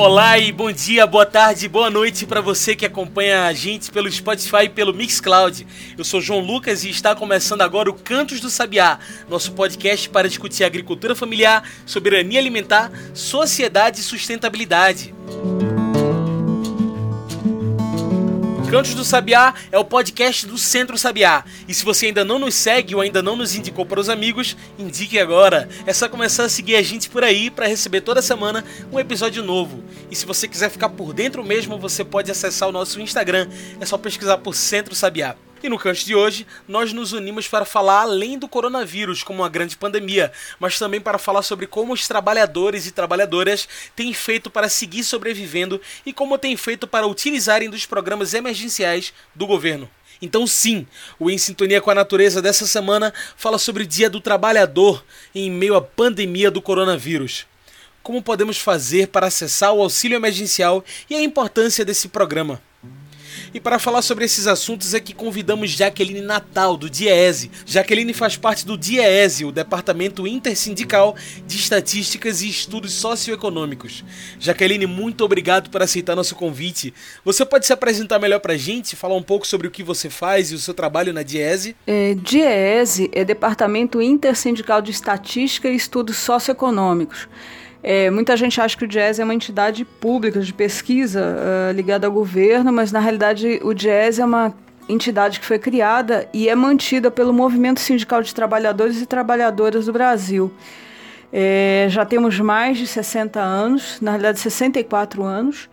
Olá e bom dia, boa tarde, boa noite para você que acompanha a gente pelo Spotify e pelo Mixcloud. Eu sou João Lucas e está começando agora o Cantos do Sabiá, nosso podcast para discutir agricultura familiar, soberania alimentar, sociedade e sustentabilidade. Cantos do Sabiá é o podcast do Centro Sabiá. E se você ainda não nos segue ou ainda não nos indicou para os amigos, indique agora. É só começar a seguir a gente por aí para receber toda semana um episódio novo. E se você quiser ficar por dentro mesmo, você pode acessar o nosso Instagram. É só pesquisar por Centro Sabiá. E no canto de hoje, nós nos unimos para falar além do coronavírus como uma grande pandemia, mas também para falar sobre como os trabalhadores e trabalhadoras têm feito para seguir sobrevivendo e como têm feito para utilizarem dos programas emergenciais do governo. Então, sim, o Em Sintonia com a Natureza dessa semana fala sobre o Dia do Trabalhador em meio à pandemia do coronavírus. Como podemos fazer para acessar o auxílio emergencial e a importância desse programa? E para falar sobre esses assuntos é que convidamos Jaqueline Natal, do DIEESE. Jaqueline faz parte do DIEESE, o Departamento Intersindical de Estatísticas e Estudos Socioeconômicos. Jaqueline, muito obrigado por aceitar nosso convite. Você pode se apresentar melhor para a gente, falar um pouco sobre o que você faz e o seu trabalho na DIEESE? É, DIEESE é Departamento Intersindical de Estatística e Estudos Socioeconômicos. É, muita gente acha que o Jazz é uma entidade pública de pesquisa uh, ligada ao governo, mas na realidade o Jazz é uma entidade que foi criada e é mantida pelo Movimento Sindical de Trabalhadores e Trabalhadoras do Brasil. É, já temos mais de 60 anos, na realidade 64 anos,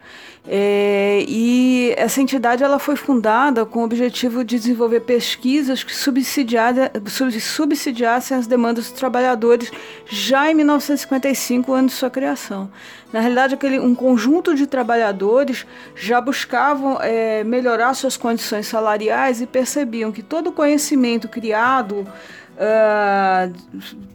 é, e essa entidade ela foi fundada com o objetivo de desenvolver pesquisas que subsidiassem as demandas dos trabalhadores já em 1955, ano de sua criação. Na realidade, aquele, um conjunto de trabalhadores já buscavam é, melhorar suas condições salariais e percebiam que todo o conhecimento criado Uh,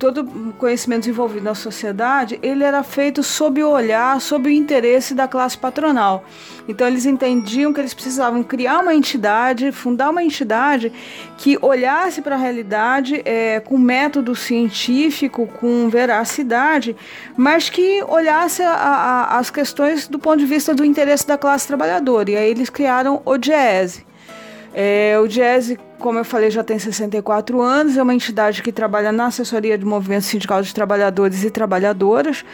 todo conhecimento desenvolvido na sociedade, ele era feito sob o olhar, sob o interesse da classe patronal. Então eles entendiam que eles precisavam criar uma entidade, fundar uma entidade que olhasse para a realidade é, com método científico, com veracidade, mas que olhasse a, a, as questões do ponto de vista do interesse da classe trabalhadora. E aí eles criaram o DIESE. É, o DIESE como eu falei, já tem 64 anos, é uma entidade que trabalha na assessoria do movimento sindical de trabalhadores e trabalhadoras,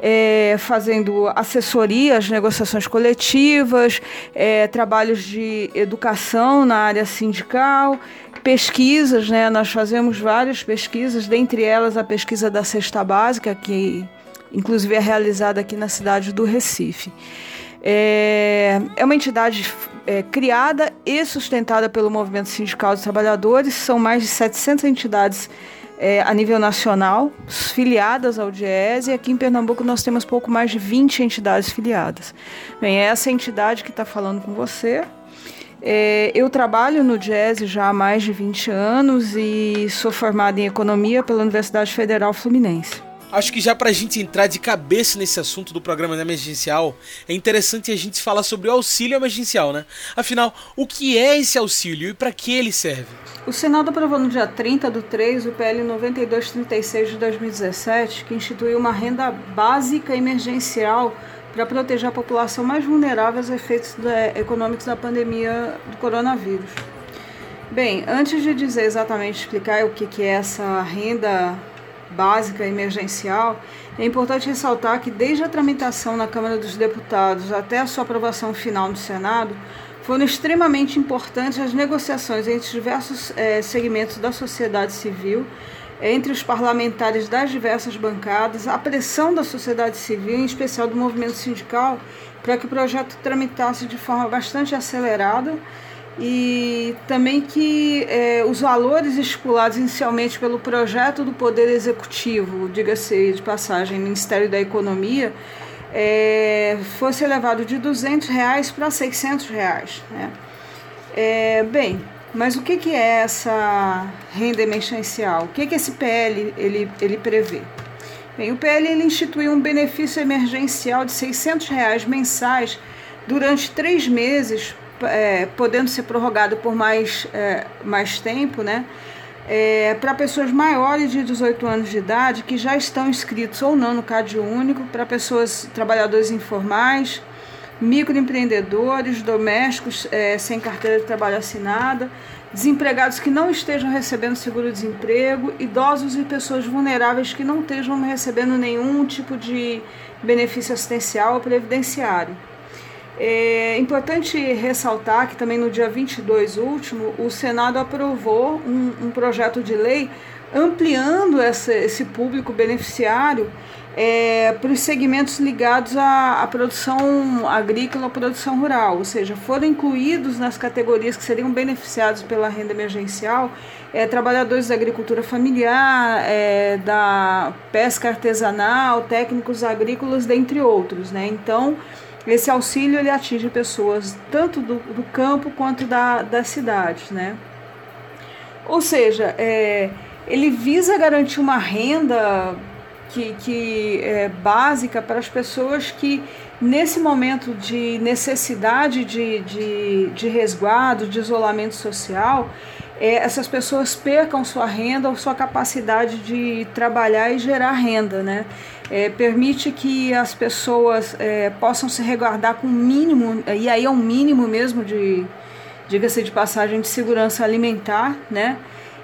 é, fazendo assessoria às negociações coletivas, é, trabalhos de educação na área sindical, pesquisas, né? Nós fazemos várias pesquisas, dentre elas a pesquisa da cesta básica, que inclusive é realizada aqui na cidade do Recife. É, é uma entidade é, criada e sustentada pelo Movimento Sindical dos Trabalhadores. São mais de 700 entidades é, a nível nacional, filiadas ao DIES, e aqui em Pernambuco nós temos pouco mais de 20 entidades filiadas. Bem, é essa entidade que está falando com você. É, eu trabalho no DIES já há mais de 20 anos e sou formada em Economia pela Universidade Federal Fluminense. Acho que já para a gente entrar de cabeça nesse assunto do programa emergencial, é interessante a gente falar sobre o auxílio emergencial, né? Afinal, o que é esse auxílio e para que ele serve? O Senado aprovou no dia 30 do 3 o PL 9236 de 2017, que instituiu uma renda básica emergencial para proteger a população mais vulnerável aos efeitos econômicos da pandemia do coronavírus. Bem, antes de dizer exatamente explicar o que é essa renda básica emergencial, é importante ressaltar que desde a tramitação na Câmara dos Deputados até a sua aprovação final no Senado, foram extremamente importantes as negociações entre diversos é, segmentos da sociedade civil, entre os parlamentares das diversas bancadas, a pressão da sociedade civil, em especial do movimento sindical, para que o projeto tramitasse de forma bastante acelerada e também que é, os valores estipulados inicialmente pelo projeto do Poder Executivo, diga-se de passagem, Ministério da Economia, é, fosse elevado de 200 reais para 600 reais. Né? É, bem, mas o que, que é essa renda emergencial? O que, que esse PL ele, ele prevê? Bem, o PL ele instituiu um benefício emergencial de 600 reais mensais durante três meses, é, podendo ser prorrogado por mais, é, mais tempo, né? É, para pessoas maiores de 18 anos de idade que já estão inscritos ou não no CAD único, para pessoas, trabalhadores informais, microempreendedores, domésticos é, sem carteira de trabalho assinada, desempregados que não estejam recebendo seguro-desemprego, idosos e pessoas vulneráveis que não estejam recebendo nenhum tipo de benefício assistencial ou previdenciário. É importante ressaltar que também no dia 22 último, o Senado aprovou um, um projeto de lei ampliando essa, esse público beneficiário é, para os segmentos ligados à, à produção agrícola ou produção rural, ou seja, foram incluídos nas categorias que seriam beneficiados pela renda emergencial é, trabalhadores da agricultura familiar, é, da pesca artesanal, técnicos agrícolas, dentre outros. Né? Então, esse auxílio ele atinge pessoas tanto do, do campo quanto da, das cidades. Né? Ou seja, é, ele visa garantir uma renda que, que é básica para as pessoas que, nesse momento de necessidade de, de, de resguardo, de isolamento social, é, essas pessoas percam sua renda ou sua capacidade de trabalhar e gerar renda, né? É, permite que as pessoas é, possam se resguardar com o mínimo, e aí é um mínimo mesmo de, diga-se de passagem, de segurança alimentar, né?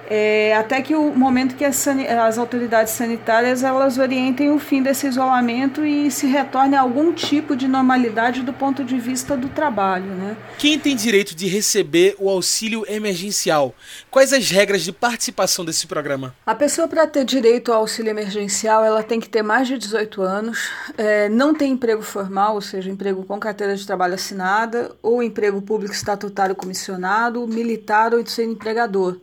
É, até que o momento que as, as, autoridades sanitárias elas orientem o fim desse isolamento e se retorne a algum tipo de normalidade do ponto de vista do trabalho. Né? Quem tem direito de receber o auxílio emergencial? Quais as regras de participação desse programa? A pessoa para ter direito ao auxílio emergencial ela tem que ter mais de 18 anos, é, não tem emprego formal, ou seja, emprego com carteira de trabalho assinada, ou emprego público estatutário comissionado, militar ou sem empregador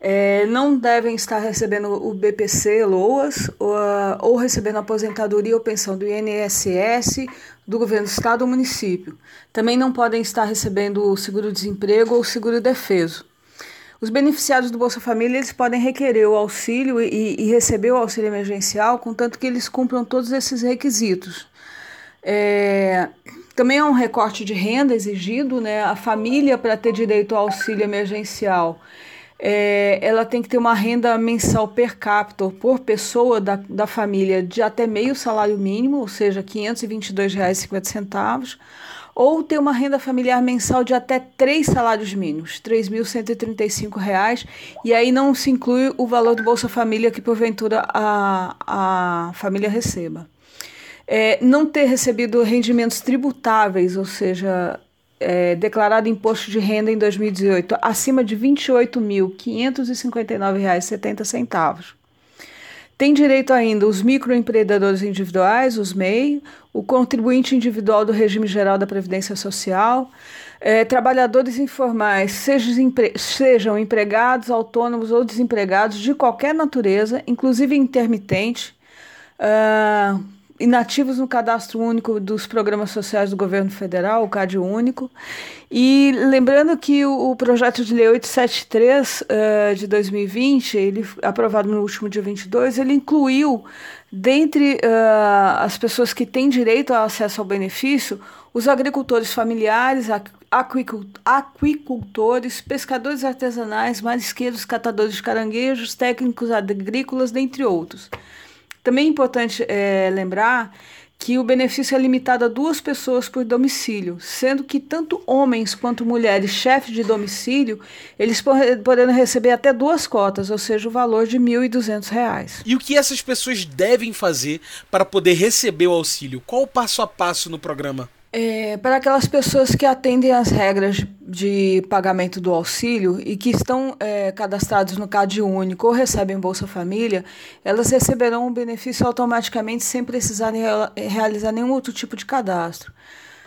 é, não devem estar recebendo o BPC, LOAS, ou, ou, recebendo aposentadoria ou pensão do INSS, do governo do estado ou município. Também não podem estar recebendo o seguro-desemprego ou seguro-defeso. Os beneficiários do Bolsa Família eles podem requerer o auxílio e, e receber o auxílio emergencial, contanto que eles cumpram todos esses requisitos. É, também há um recorte de renda exigido, né? A família, para ter direito ao auxílio emergencial, é, ela tem que ter uma renda mensal per capita por pessoa da, da família de até meio salário mínimo, ou seja, R$ 522,50, ou ter uma renda familiar mensal de até três salários mínimos, R$ 3.135, e aí não se inclui o valor do Bolsa Família que porventura a, a família receba. É, não ter recebido rendimentos tributáveis, ou seja, é, declarado imposto de renda em 2018 acima de R$ 28.559,70. Tem direito ainda os microempreendedores individuais, os MEI, o contribuinte individual do regime geral da Previdência Social, é, trabalhadores informais, sejam, sejam empregados, autônomos ou desempregados de qualquer natureza, inclusive intermitente, uh, inativos no cadastro único dos programas sociais do governo federal, o CAD único. E lembrando que o, projeto de lei 873 uh, eh, de 2020, ele aprovado no último dia 22, ele incluiu dentre uh, as pessoas que têm direito ao acesso ao benefício, os agricultores familiares, aquicultores, pescadores artesanais, marisqueiros, catadores de caranguejos, técnicos agrícolas, dentre outros. Também é importante é, lembrar que o benefício é limitado a duas pessoas por domicílio, sendo que tanto homens quanto mulheres chefes de domicílio, eles podendo receber até duas cotas, ou seja, o valor de R$ 1.200. E o que essas pessoas devem fazer para poder receber o auxílio? Qual o passo a passo no programa? É, para aquelas pessoas que atendem às regras de pagamento do auxílio e que estão é, cadastrados no CAD único ou recebem Bolsa Família, elas receberão o benefício automaticamente sem precisarem realizar nenhum outro tipo de cadastro.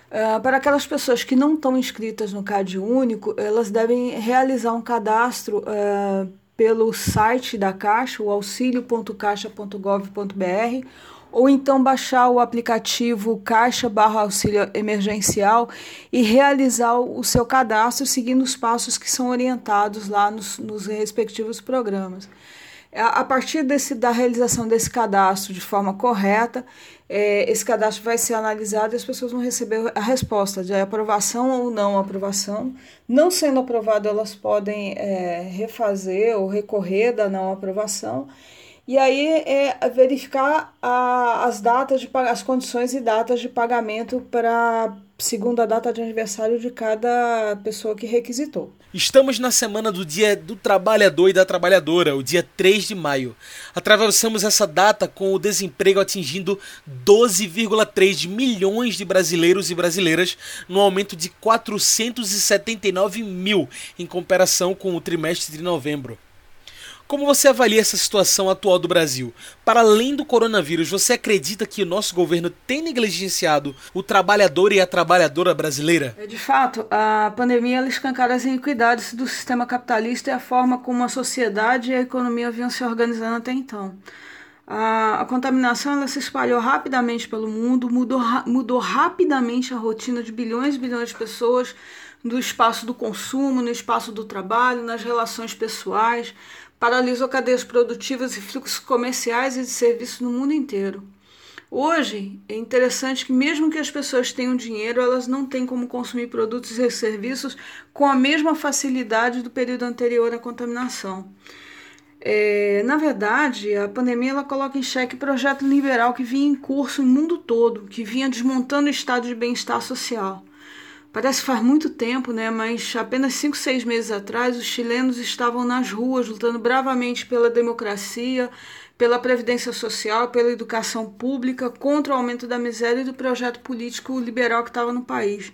É, para aquelas pessoas que não estão inscritas no CAD único, elas devem realizar um cadastro é, pelo site da Caixa, o auxilio.caixa.gov.br ou então baixar o aplicativo Caixa barra Auxílio Emergencial e realizar o seu cadastro seguindo os passos que são orientados lá nos, nos respectivos programas. A partir desse, da realização desse cadastro de forma correta, é, esse cadastro vai ser analisado e as pessoas vão receber a resposta de aprovação ou não aprovação. Não sendo aprovado, elas podem é, refazer ou recorrer da não aprovação. E aí é verificar a, as datas, de, as condições e datas de pagamento para segundo a data de aniversário de cada pessoa que requisitou. Estamos na semana do Dia do Trabalhador e da Trabalhadora, o dia 3 de maio. Atravessamos essa data com o desemprego atingindo 12,3 milhões de brasileiros e brasileiras, no aumento de 479 mil em comparação com o trimestre de novembro. Como você avalia essa situação atual do Brasil? Para além do coronavírus, você acredita que o nosso governo tem negligenciado o trabalhador e a trabalhadora brasileira? É, de fato, a pandemia escancara as iniquidades do sistema capitalista e a forma como a sociedade e a economia vinham se organizando até então. A, contaminação ela se espalhou rapidamente pelo mundo, mudou, mudou rapidamente a rotina de bilhões e bilhões de pessoas no espaço do consumo, no espaço do trabalho, nas relações pessoais, paralisou cadeias produtivas e fluxos comerciais e de serviços no mundo inteiro. Hoje, é interessante que, mesmo que as pessoas tenham dinheiro, elas não têm como consumir produtos e serviços com a mesma facilidade do período anterior à contaminação. É, na verdade, a pandemia ela coloca em xeque o projeto liberal que vinha em curso no mundo todo, que vinha desmontando o estado de bem-estar social. Parece faz muito tempo, né? Mas apenas cinco, seis meses atrás, os chilenos estavam nas ruas lutando bravamente pela democracia, pela previdência social, pela educação pública, contra o aumento da miséria e do projeto político liberal que estava no país.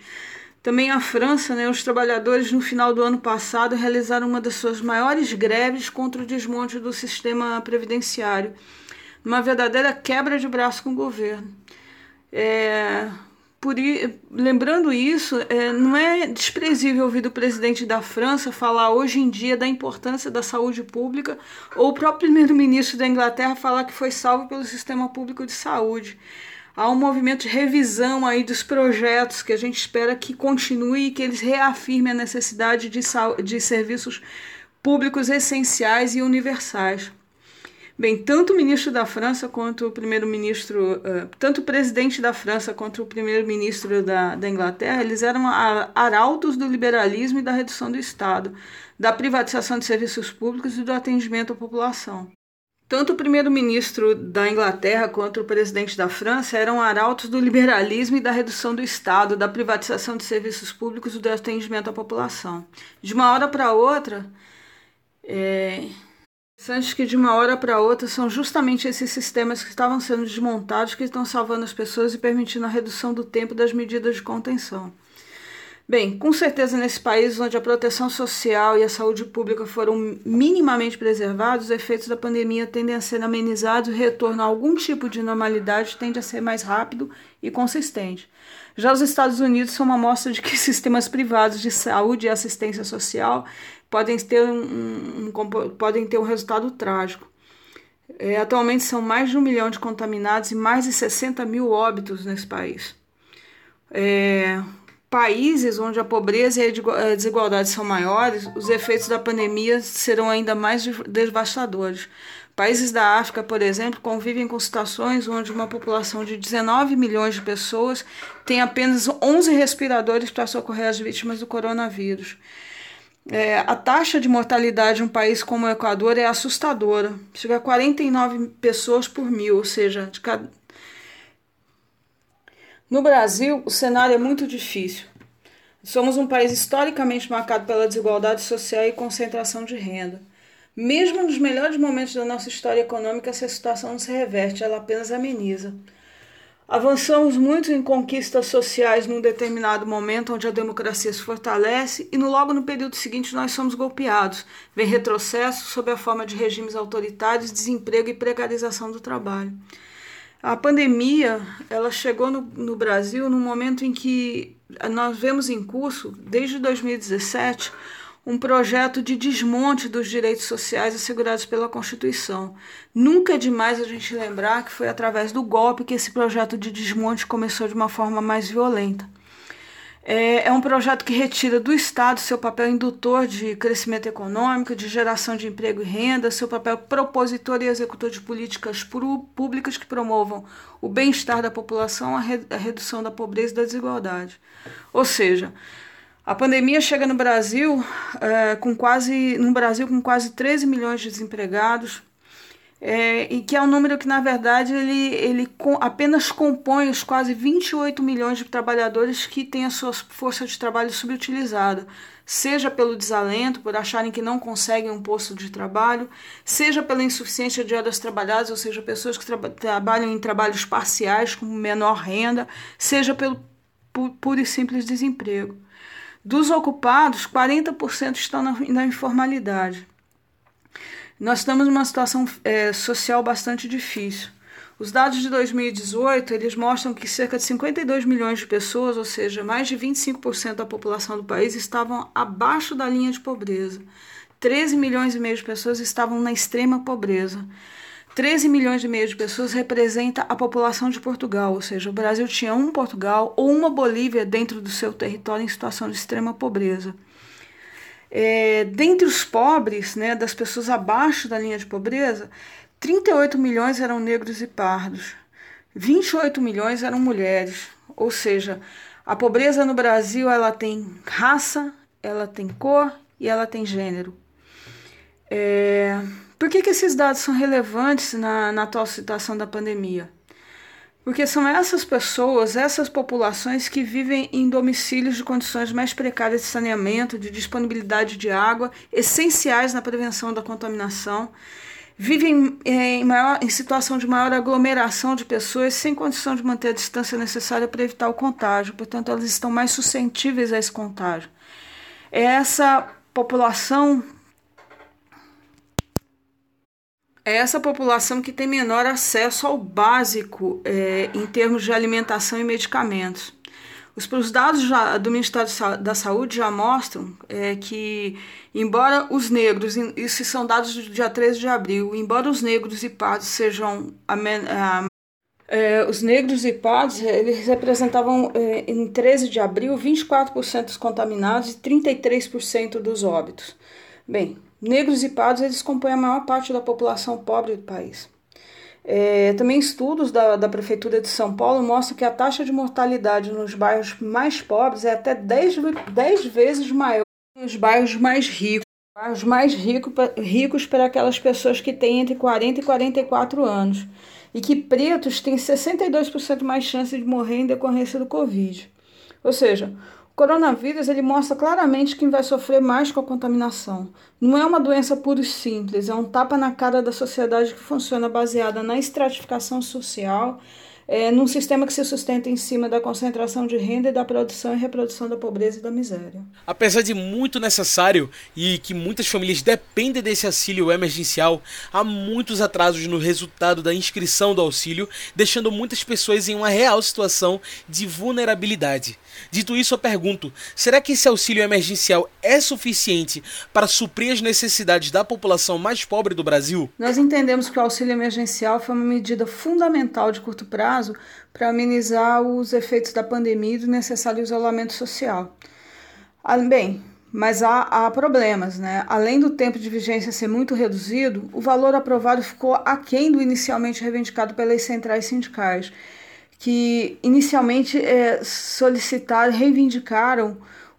Também a França, né, os trabalhadores no final do ano passado realizaram uma das suas maiores greves contra o desmonte do sistema previdenciário, uma verdadeira quebra de braço com o governo. É, por, lembrando isso, é, não é desprezível ouvir do presidente da França falar hoje em dia da importância da saúde pública, ou o próprio primeiro-ministro da Inglaterra falar que foi salvo pelo sistema público de saúde. Há um movimento de revisão aí dos projetos que a gente espera que continue e que eles reafirmem a necessidade de, de serviços públicos essenciais e universais. Bem, tanto o ministro da França quanto o primeiro-ministro, uh, tanto o presidente da França quanto o primeiro-ministro da, da Inglaterra, eles eram arautos do liberalismo e da redução do Estado, da privatização de serviços públicos e do atendimento à população. Tanto o primeiro-ministro da Inglaterra quanto o presidente da França eram arautos do liberalismo e da redução do Estado, da privatização de serviços públicos e do atendimento à população. De uma hora para outra, é, Interessante que de uma hora para outra são justamente esses sistemas que estavam sendo desmontados que estão salvando as pessoas e permitindo a redução do tempo das medidas de contenção. Bem, com certeza nesse país onde a proteção social e a saúde pública foram minimamente preservados, os efeitos da pandemia tendem a ser amenizados e o retorno a algum tipo de normalidade tende a ser mais rápido e consistente. Já os Estados Unidos são uma mostra de que sistemas privados de saúde e assistência social podem ter um, um podem ter um resultado trágico. É, atualmente são mais de um milhão de contaminados e mais de 60 mil óbitos nesse país. É, países onde a pobreza e a desigualdade são maiores, os efeitos da pandemia serão ainda mais devastadores. Países da África, por exemplo, convivem com situações onde uma população de 19 milhões de pessoas tem apenas 11 respiradores para socorrer as vítimas do coronavírus. É, a taxa de mortalidade em um país como o Equador é assustadora. Chega a 49 pessoas por mil, ou seja, de cada... No Brasil, o cenário é muito difícil. Somos um país historicamente marcado pela desigualdade social e concentração de renda. Mesmo nos melhores momentos da nossa história econômica, essa situação não se reverte, ela apenas ameniza. Avançamos muito em conquistas sociais num determinado momento onde a democracia se fortalece e no logo no período seguinte nós somos golpeados. Vem retrocesso sob a forma de regimes autoritários, desemprego e precarização do trabalho. A pandemia ela chegou no, no Brasil num momento em que nós vemos em curso, desde 2017, um projeto de desmonte dos direitos sociais assegurados pela Constituição. Nunca é demais a gente lembrar que foi através do golpe que esse projeto de desmonte começou de uma forma mais violenta. É, é um projeto que retira do Estado seu papel indutor de crescimento econômico, de geração de emprego e renda, seu papel propositor e executor de políticas públicas que promovam o bem-estar da população, a, re, a redução da pobreza e da desigualdade. Ou seja, a pandemia chega no Brasil é, com quase no Brasil com quase 13 milhões de desempregados, é, e que é um número que, na verdade, ele, ele com, apenas compõe os quase 28 milhões de trabalhadores que têm a sua força de trabalho subutilizada, seja pelo desalento, por acharem que não conseguem um posto de trabalho, seja pela insuficiência de horas trabalhadas, ou seja, pessoas que tra trabalham em trabalhos parciais com menor renda, seja pelo puro e simples desemprego. Dos ocupados, 40% estão na, na informalidade. Nós estamos numa situação é, social bastante difícil. Os dados de 2018 eles mostram que cerca de 52 milhões de pessoas, ou seja, mais de 25% da população do país, estavam abaixo da linha de pobreza. 13 milhões e meio de pessoas estavam na extrema pobreza. 13 milhões e meio de pessoas representa a população de Portugal, ou seja, o Brasil tinha um Portugal ou uma Bolívia dentro do seu território em situação de extrema pobreza. É, dentre os pobres, né, das pessoas abaixo da linha de pobreza, 38 milhões eram negros e pardos, 28 milhões eram mulheres. Ou seja, a pobreza no Brasil ela tem raça, ela tem cor e ela tem gênero. É, por que, que esses dados são relevantes na, na atual situação da pandemia? Porque são essas pessoas, essas populações que vivem em domicílios de condições mais precárias de saneamento, de disponibilidade de água, essenciais na prevenção da contaminação, vivem em, maior, em situação de maior aglomeração de pessoas sem condição de manter a distância necessária para evitar o contágio, portanto, elas estão mais suscetíveis a esse contágio. É essa população é essa população que tem menor acesso ao básico é, em termos de alimentação e medicamentos. Os, os dados já, do Ministério da Saúde já mostram é, que, embora os negros, isso são dados do dia 13 de abril, embora os negros e pardos sejam a, a, é, os negros e pardos, eles representavam é, em 13 de abril 24% dos contaminados e 33% dos óbitos. Bem, negros e pardos eles compõem a maior parte da população pobre do país. É, também estudos da, da Prefeitura de São Paulo mostram que a taxa de mortalidade nos bairros mais pobres é até 10, 10 vezes maior que nos bairros mais ricos. Bairros mais rico, ricos para aquelas pessoas que têm entre 40 e 44 anos. E que pretos têm 62% mais chance de morrer em decorrência do Covid. Ou seja, coronavírus ele mostra claramente quem vai sofrer mais com a contaminação. Não é uma doença pura e simples, é um tapa na cara da sociedade que funciona baseada na estratificação social, é, num sistema que se sustenta em cima da concentração de renda e da produção e reprodução da pobreza e da miséria. Apesar de muito necessário e que muitas famílias dependem desse auxílio emergencial, há muitos atrasos no resultado da inscrição do auxílio, deixando muitas pessoas em uma real situação de vulnerabilidade. Dito isso, eu pergunto: será que esse auxílio emergencial é suficiente para suprir as necessidades da população mais pobre do Brasil? Nós entendemos que o auxílio emergencial foi uma medida fundamental de curto prazo para amenizar os efeitos da pandemia e do necessário isolamento social. Ah, bem, mas há, há, problemas, né? Além do tempo de vigência ser muito reduzido, o valor aprovado ficou aquém do inicialmente reivindicado pelas centrais sindicais que inicialmente é, solicitaram, reivindicaram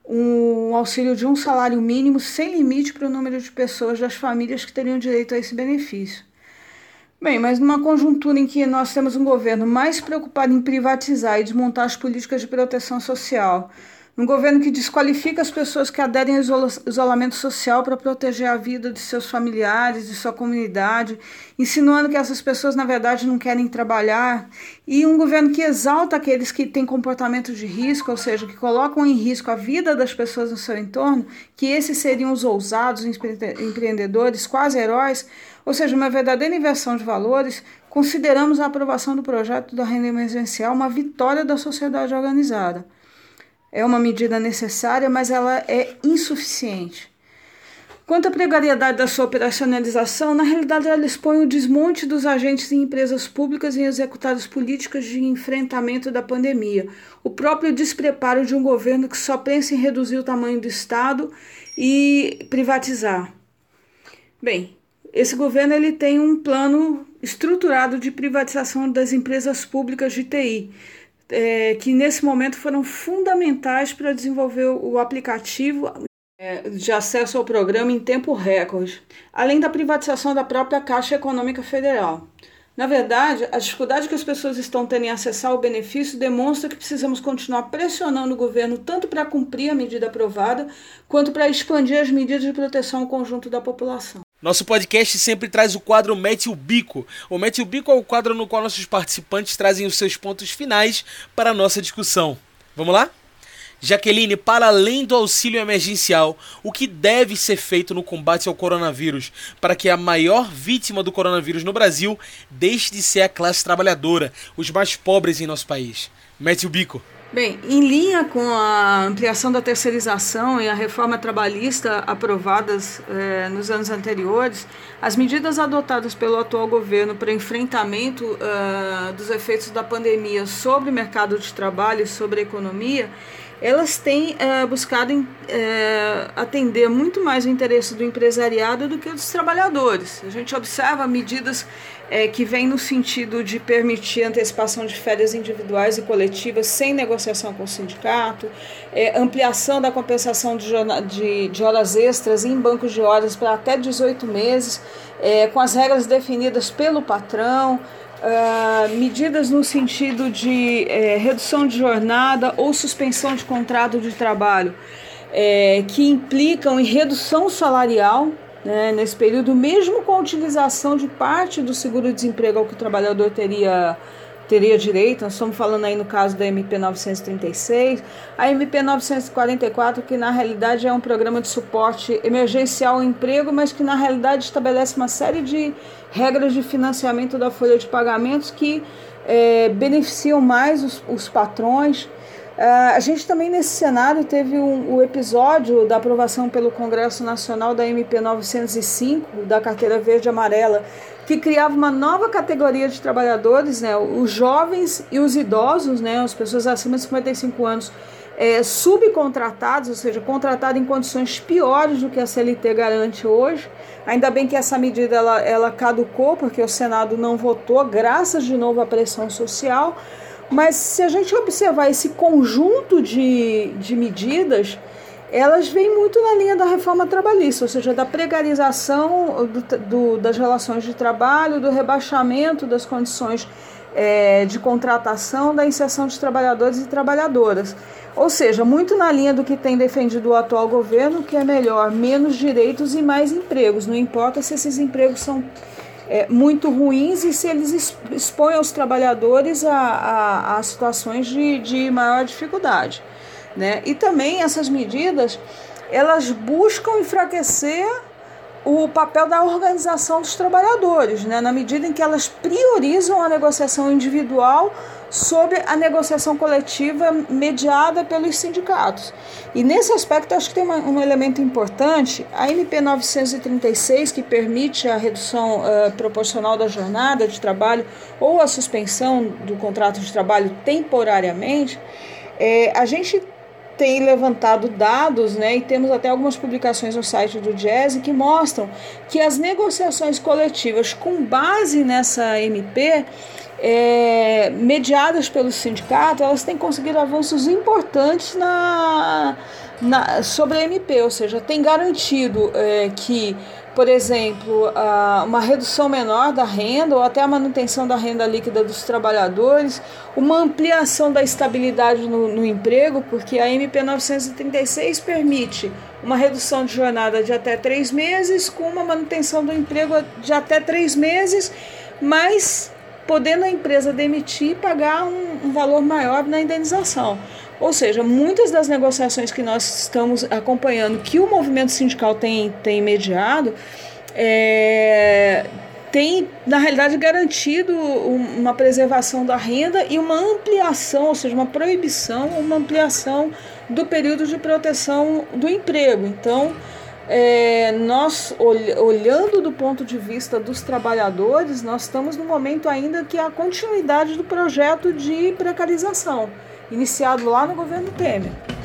um auxílio de um salário mínimo sem limite para o número de pessoas das famílias que teriam direito a esse benefício. Bem, mas numa conjuntura em que nós temos um governo mais preocupado em privatizar e desmontar as políticas de proteção social, um governo que desqualifica as pessoas que aderem ao isolamento social para proteger a vida de seus familiares, de sua comunidade, insinuando que essas pessoas, na verdade, não querem trabalhar. E um governo que exalta aqueles que têm comportamentos de risco, ou seja, que colocam em risco a vida das pessoas no seu entorno, que esses seriam os ousados empreendedores, quase heróis, ou seja, uma verdadeira inversão de valores, consideramos a aprovação do projeto da renda emergencial uma vitória da sociedade organizada é uma medida necessária, mas ela é insuficiente. Quanto à precariedade da sua operacionalização, na realidade ela expõe o desmonte dos agentes em empresas públicas em executadas políticas de enfrentamento da pandemia, o próprio despreparo de um governo que só pensa em reduzir o tamanho do Estado e privatizar. Bem, esse governo ele tem um plano estruturado de privatização das empresas públicas de TI, é, que nesse momento foram fundamentais para desenvolver o aplicativo é, de acesso ao programa em tempo recorde, além da privatização da própria Caixa Econômica Federal. Na verdade, a dificuldade que as pessoas estão tendo em acessar o benefício demonstra que precisamos continuar pressionando o governo tanto para cumprir a medida aprovada, quanto para expandir as medidas de proteção ao conjunto da população. Nosso podcast sempre traz o quadro Mete o Bico. O Mete o Bico é o quadro no qual nossos participantes trazem os seus pontos finais para a nossa discussão. Vamos lá? Jaqueline, para além do auxílio emergencial, o que deve ser feito no combate ao coronavírus para que a maior vítima do coronavírus no Brasil deixe de ser a classe trabalhadora, os mais pobres em nosso país? Mete o bico. Bem, em linha com a ampliação da terceirização e a reforma trabalhista aprovadas eh, nos anos anteriores, as medidas adotadas pelo atual governo para enfrentamento uh, dos efeitos da pandemia sobre o mercado de trabalho e sobre a economia elas têm é, buscado é, atender muito mais o interesse do empresariado do que dos trabalhadores. A gente observa medidas é, que vêm no sentido de permitir antecipação de férias individuais e coletivas sem negociação com o sindicato, é, ampliação da compensação de, de, de, horas extras em bancos de horas para até 18 meses, é, com as regras definidas pelo patrão. Uh, medidas no sentido de é, redução de jornada ou suspensão de contrato de trabalho é, que implicam em redução salarial né, nesse período, mesmo com a utilização de parte do seguro-desemprego ao que o trabalhador teria teria direito. Nós estamos falando aí no caso da MP 936, a MP 944, que na realidade é um programa de suporte emergencial ao emprego, mas que na realidade estabelece uma série de regras de financiamento da folha de pagamentos que é, beneficiam mais os, os patrões. Uh, a gente também nesse cenário teve um, o episódio da aprovação pelo Congresso Nacional da MP 905, da carteira verde e amarela, que criava uma nova categoria de trabalhadores, né, os jovens e os idosos, né, as pessoas acima de 55 anos, é, subcontratados, ou seja, contratados em condições piores do que a CLT garante hoje. Ainda bem que essa medida ela, ela caducou, porque o Senado não votou, graças de novo à pressão social. Mas se a gente observar esse conjunto de, de medidas, elas vêm muito na linha da reforma trabalhista, ou seja, da precarização do, do, das relações de trabalho, do rebaixamento das condições é, de contratação, da inserção de trabalhadores e trabalhadoras. Ou seja, muito na linha do que tem defendido o atual governo, que é melhor menos direitos e mais empregos. Não importa se esses empregos são é, muito ruins e se eles expõem os trabalhadores a, a, a situações de, de maior dificuldade. Né? E também essas medidas elas buscam enfraquecer o papel da organização dos trabalhadores, né? na medida em que elas priorizam a negociação individual sobre a negociação coletiva mediada pelos sindicatos. E nesse aspecto, acho que tem uma, um elemento importante: a MP 936, que permite a redução uh, proporcional da jornada de trabalho ou a suspensão do contrato de trabalho temporariamente, é, a gente tem levantado dados, né, e temos até algumas publicações no site do Jazz que mostram que as negociações coletivas com base nessa MP, é, mediadas pelo sindicato, elas têm conseguido avanços importantes na, na, sobre a MP, ou seja, tem garantido é, que por exemplo, uma redução menor da renda ou até a manutenção da renda líquida dos trabalhadores, uma ampliação da estabilidade no, no emprego, porque a MP 936 permite uma redução de jornada de até três meses, com uma manutenção do emprego de até três meses, mas podendo a empresa demitir e pagar um, um valor maior na indenização. Ou seja, muitas das negociações que nós estamos acompanhando, que o movimento sindical tem, tem mediado, é, tem, na realidade, garantido uma preservação da renda e uma ampliação, ou seja, uma proibição, uma ampliação do período de proteção do emprego. Então, é, nós olhando do ponto de vista dos trabalhadores, nós estamos no momento ainda que a continuidade do projeto de precarização, iniciado lá no governo Temer.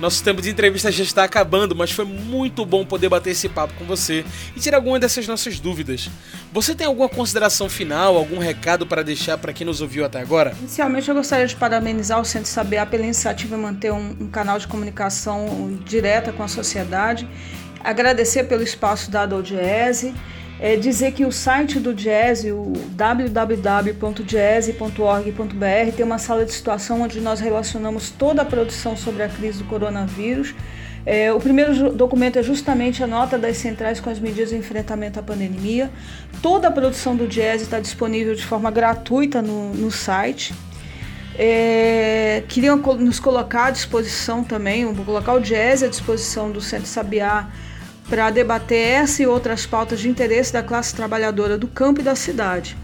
Nosso tempo de entrevista já está acabando, mas foi muito bom poder bater esse papo com você e tirar alguma dessas nossas dúvidas. Você tem alguma consideração final, algum recado para deixar para quem nos ouviu até agora? Inicialmente, eu gostaria de parabenizar o Centro Sabiá pela iniciativa de manter um, um canal de comunicação direta com a sociedade, agradecer pelo espaço dado ao Diese é dizer que o site do Diese, o www.diese.org.br, tem uma sala de situação onde nós relacionamos toda a produção sobre a crise do coronavírus. É, o primeiro documento é justamente a nota das centrais com as medidas de enfrentamento à pandemia. Toda a produção do Diese está disponível de forma gratuita no, no site. É, queriam nos colocar à disposição também, vou colocar o Diese à disposição do Centro Sabiá para debater essa e outras pautas de interesse da classe trabalhadora do campo e da cidade.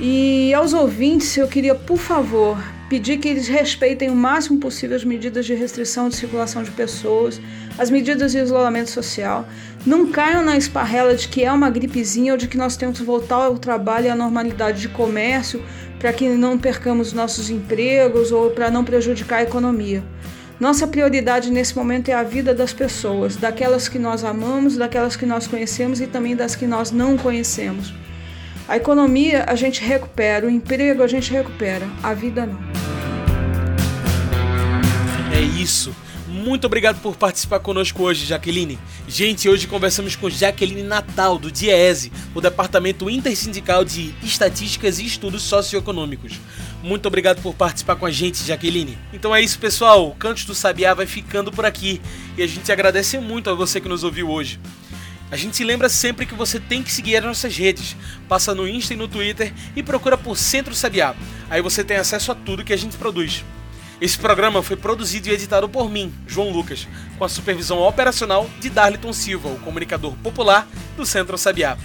E aos ouvintes, eu queria, por favor, pedir que eles respeitem o máximo possível as medidas de restrição de circulação de pessoas, as medidas de isolamento social. Não caiam na esparrela de que é uma gripezinha ou de que nós temos que voltar ao trabalho e à normalidade de comércio para que não percamos nossos empregos ou para não prejudicar a economia. Nossa prioridade nesse momento é a vida das pessoas, daquelas que nós amamos, daquelas que nós conhecemos e também das que nós não conhecemos. A economia a gente recupera, o emprego a gente recupera, a vida não. É isso. Muito obrigado por participar conosco hoje, Jaqueline. Gente, hoje conversamos com Jaqueline Natal, do DIESE, o Departamento Intersindical de Estatísticas e Estudos Socioeconômicos. Muito obrigado por participar com a gente, Jaqueline. Então é isso, pessoal. O Cantos do Sabiá vai ficando por aqui e a gente agradece muito a você que nos ouviu hoje. A gente se lembra sempre que você tem que seguir as nossas redes. Passa no Insta e no Twitter e procura por Centro Sabiá. Aí você tem acesso a tudo que a gente produz. Esse programa foi produzido e editado por mim, João Lucas, com a supervisão operacional de Darliton Silva, o comunicador popular do Centro Sabiá.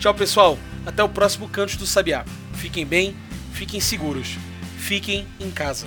Tchau, pessoal. Até o próximo Cantos do Sabiá. Fiquem bem Fiquem seguros. Fiquem em casa.